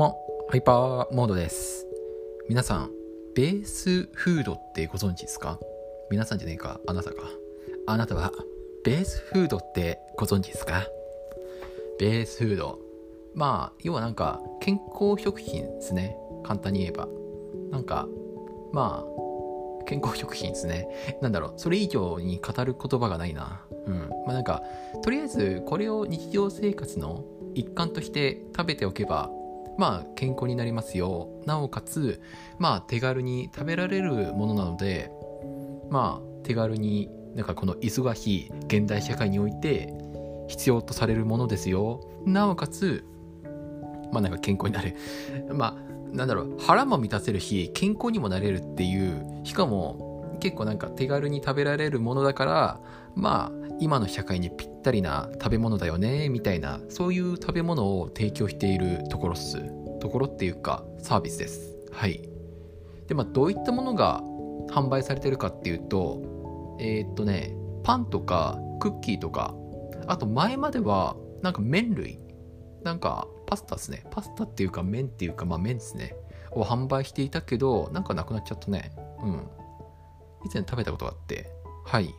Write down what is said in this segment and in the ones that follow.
も、ハイパーモードです。皆さん、ベースフードってご存知ですか？皆さんじゃねえか、あなたか。あなたは、ベースフードってご存知ですか？ベースフード。まあ、要はなんか、健康食品ですね。簡単に言えば。なんか、まあ、健康食品ですね。なんだろう、それ以上に語る言葉がないな。うん。まあなんか、とりあえず、これを日常生活の一環として食べておけばまあ健康になりますよ。なおかつまあ手軽に食べられるものなのでまあ手軽になんかこの忙しい現代社会において必要とされるものですよ。なおかつまあなんか健康になる。まあなんだろう腹も満たせるし健康にもなれるっていうしかも結構なんか手軽に食べられるものだからまあ今の社会にぴったりな食べ物だよねみたいなそういう食べ物を提供しているところっす。ところっていうかサービスです。はい。でまあどういったものが販売されてるかっていうとえー、っとねパンとかクッキーとかあと前まではなんか麺類。なんかパスタですね。パスタっていうか麺っていうかまあ麺ですね。を販売していたけどなんかなくなっちゃったね。うん。以前食べたことがあって。はい。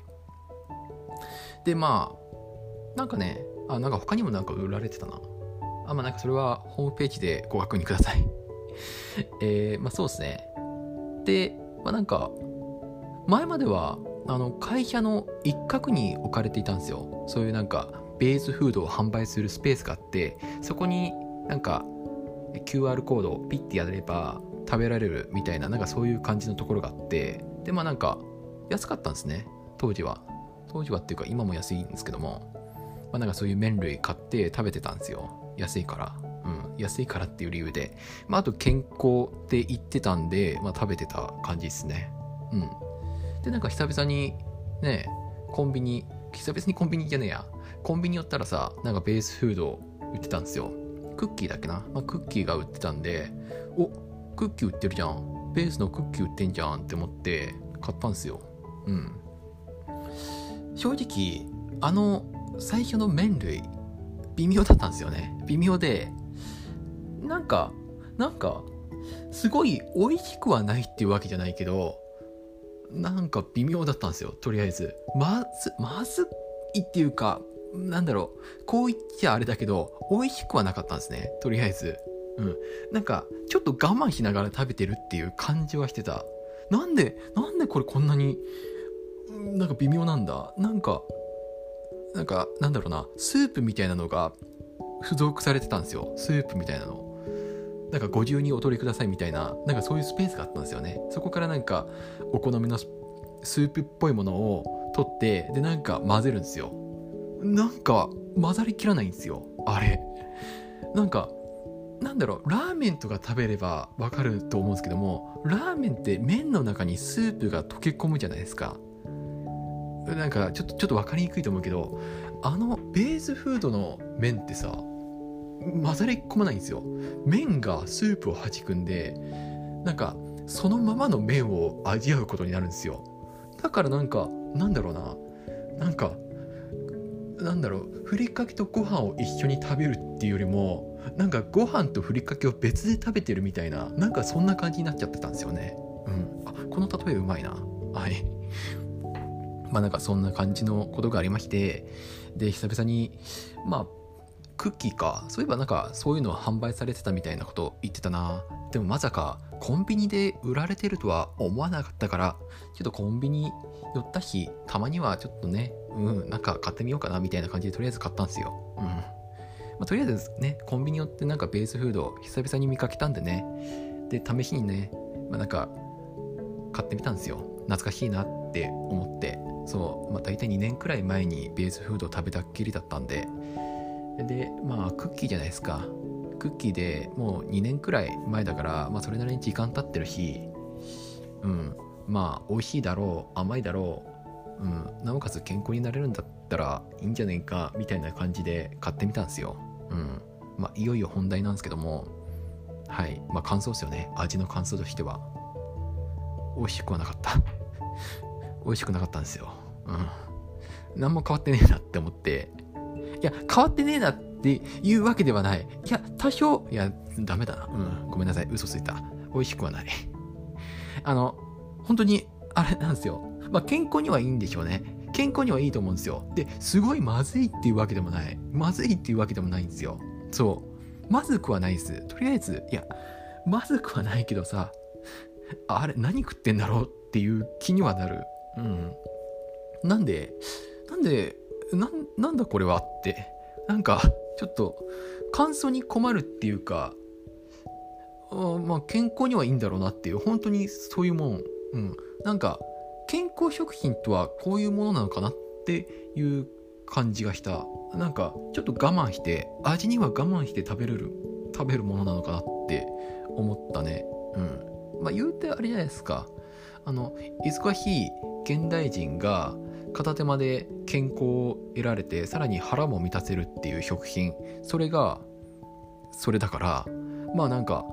で、まあ、なんかね、あ、なんか他にもなんか売られてたな。あ、まあなんかそれはホームページでご確認ください。えー、まあそうですね。で、まあなんか、前までは、あの、会社の一角に置かれていたんですよ。そういうなんか、ベースフードを販売するスペースがあって、そこになんか、QR コードをピッてやれば食べられるみたいな、なんかそういう感じのところがあって、で、まあなんか、安かったんですね、当時は。当時はっていうか今も安いんですけども、まあ、なんかそういう麺類買って食べてたんですよ。安いから。うん。安いからっていう理由で、まあ、あと健康って言ってたんで、まあ、食べてた感じですね。うん。でなんか久々にねコンビニ久々にコンビニじゃねえや。コンビニ寄ったらさなんかベースフード売ってたんですよ。クッキーだっけな、まあ、クッキーが売ってたんでおクッキー売ってるじゃん。ベースのクッキー売ってんじゃんって思って買ったんですよ。うん。正直あの最初の麺類微妙だったんですよね。微妙でなんかなんかすごい美味しくはないっていうわけじゃないけどなんか微妙だったんですよとりあえず。まずまずいっていうかなんだろうこう言っちゃあれだけど美味しくはなかったんですねとりあえず。うん。なんかちょっと我慢しながら食べてるっていう感じはしてた。なんでなんでこれこんなになんか微妙なんだ。なんかなんかなんだろうな。スープみたいなのが付属されてたんですよ。スープみたいなの。なんかご自由にお取りくださいみたいな。なんかそういうスペースがあったんですよね。そこからなんかお好みのスープっぽいものを取ってでなんか混ぜるんですよ。なんか混ざりきらないんですよ。あれ。なんかなんだろう。ラーメンとか食べればわかると思うんですけどもラーメンって麺の中にスープが溶け込むじゃないですか。なんかちょっとちょっと分かりにくいと思うけどあのベースフードの麺ってさ混ざり込まないんですよ。麺がスープをはじくんでなんかそのままの麺を味わうことになるんですよ。だからなんかなんだろうな。なんかなんだろう。ふりかけとご飯を一緒に食べるっていうよりもなんかご飯とふりかけを別で食べてるみたいななんかそんな感じになっちゃってたんですよね。うん。あこの例えうまいな。はい。まあなんかそんな感じのことがありまして、で、久々に、まあ、クッキーか。そういえばなんかそういうのは販売されてたみたいなこと言ってたな。でもまさかコンビニで売られてるとは思わなかったから、ちょっとコンビニ寄った日、たまにはちょっとね、うん、なんか買ってみようかなみたいな感じでとりあえず買ったんですよ。うん。まあ、とりあえずね、コンビニ寄ってなんかベースフード久々に見かけたんでね。で、試しにね、まあ、なんか買ってみたんですよ。懐かしいなって思って。そう、まあ、大体2年くらい前にベースフードを食べたっきりだったんで。でまあクッキーじゃないですか。クッキーでもう2年くらい前だから、まあ、それなりに時間経ってるしうん。まあ美味しいだろう甘いだろう、うん、なおかつ健康になれるんだったらいいんじゃねえかみたいな感じで買ってみたんですよ。うん。まあいよいよ本題なんですけども。はい。まあ感想ですよね。味の感想としては。美味しくはなかった。美味しくなかったんですよ。うん。何も変わってねえなって思って。いや、変わってねえなっていうわけではない。いや、多少、いや、ダメだな。うん、ごめんなさい。嘘ついた。美味しくはない。あの、本当に、あれなんですよ。まあ、健康にはいいんでしょうね。健康にはいいと思うんですよ。で、すごいまずいっていうわけでもない。まずいっていうわけでもないんですよ。そう。まずくはないです。とりあえず、いや、まずくはないけどさ、あれ、何食ってんだろうっていう気にはなる。うん。なんで、なんで、な、なんだこれはって、なんか、ちょっと、感想に困るっていうか、あまあ、健康にはいいんだろうなっていう、本当にそういうもん。うん。なんか、健康食品とはこういうものなのかなっていう感じがした。なんか、ちょっと我慢して、味には我慢して食べれる、食べるものなのかなって思ったね。うん。まあ、言うてあれじゃないですか。あの、忙しい現代人が片手間で健康を得られて、さらに腹も満たせるっていう食品。それが、それだから、まあなんか、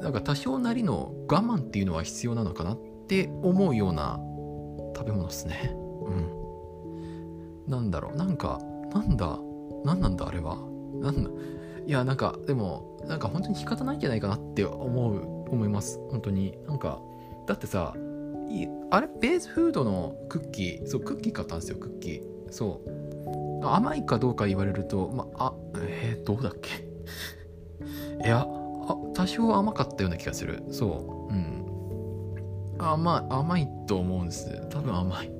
なんか多少なりの我慢っていうのは必要なのかなって思うような食べ物ですね。うん。なんだろう、なんか、なんだ、なんなんだあれは。なんだ、いや、なんか、でも、なんか本当に仕方ないんじゃないかなって思う、思います。本当に。なんか、だってさ、あれ、ベースフードのクッキー、そう、クッキー買ったんですよ、クッキー。そう。甘いかどうか言われると、まあ、えー、どうだっけ？いや、あ、多少甘かったような気がする。そう。うん。甘い、甘いと思うんです。多分甘い。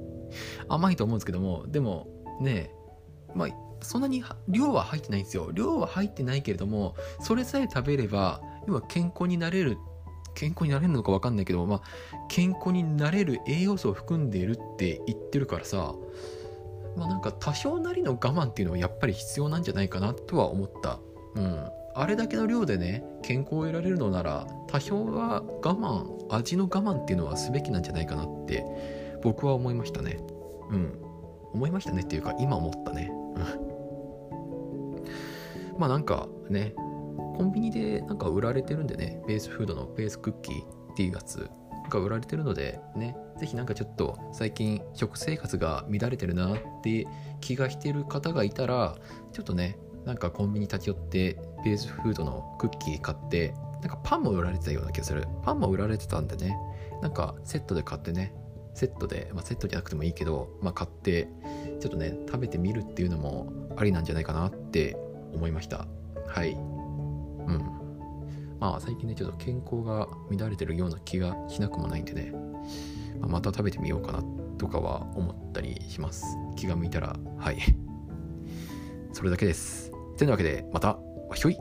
甘いと思うんですけども、でも、ねまあ、そんなに量は入ってないんですよ。量は入ってないけれども、それさえ食べれば、要は健康になれる、健康になれるのかわかんないけど、まあ、健康になれる栄養素を含んでいるって言ってるからさ、まあなんか多少なりの我慢っていうのはやっぱり必要なんじゃないかなとは思った。うん。あれだけの量でね健康を得られるのなら多少は我慢味の我慢っていうのはすべきなんじゃないかなって僕は思いましたねうん思いましたねっていうか今思ったねまあなんかねコンビニでなんか売られてるんでねベースフードのベースクッキーっていうやつが売られてるのでね是非なんかちょっと最近食生活が乱れてるなって気がしてる方がいたらちょっとねなんかコンビニ立ち寄ってベースフードのクッキー買ってなんかパンも売られてたような気がする。パンも売られてたんでねなんかセットで買ってねセットで、まあ、セットじゃなくてもいいけど、まあ、買ってちょっとね食べてみるっていうのもありなんじゃないかなって思いました。はい。うん。まあ最近ねちょっと健康が乱れてるような気がしなくもないんでね、まあ、また食べてみようかなとかは思ったりします。気が向いたらはい。それだけです。てなわけで、また、ひょい。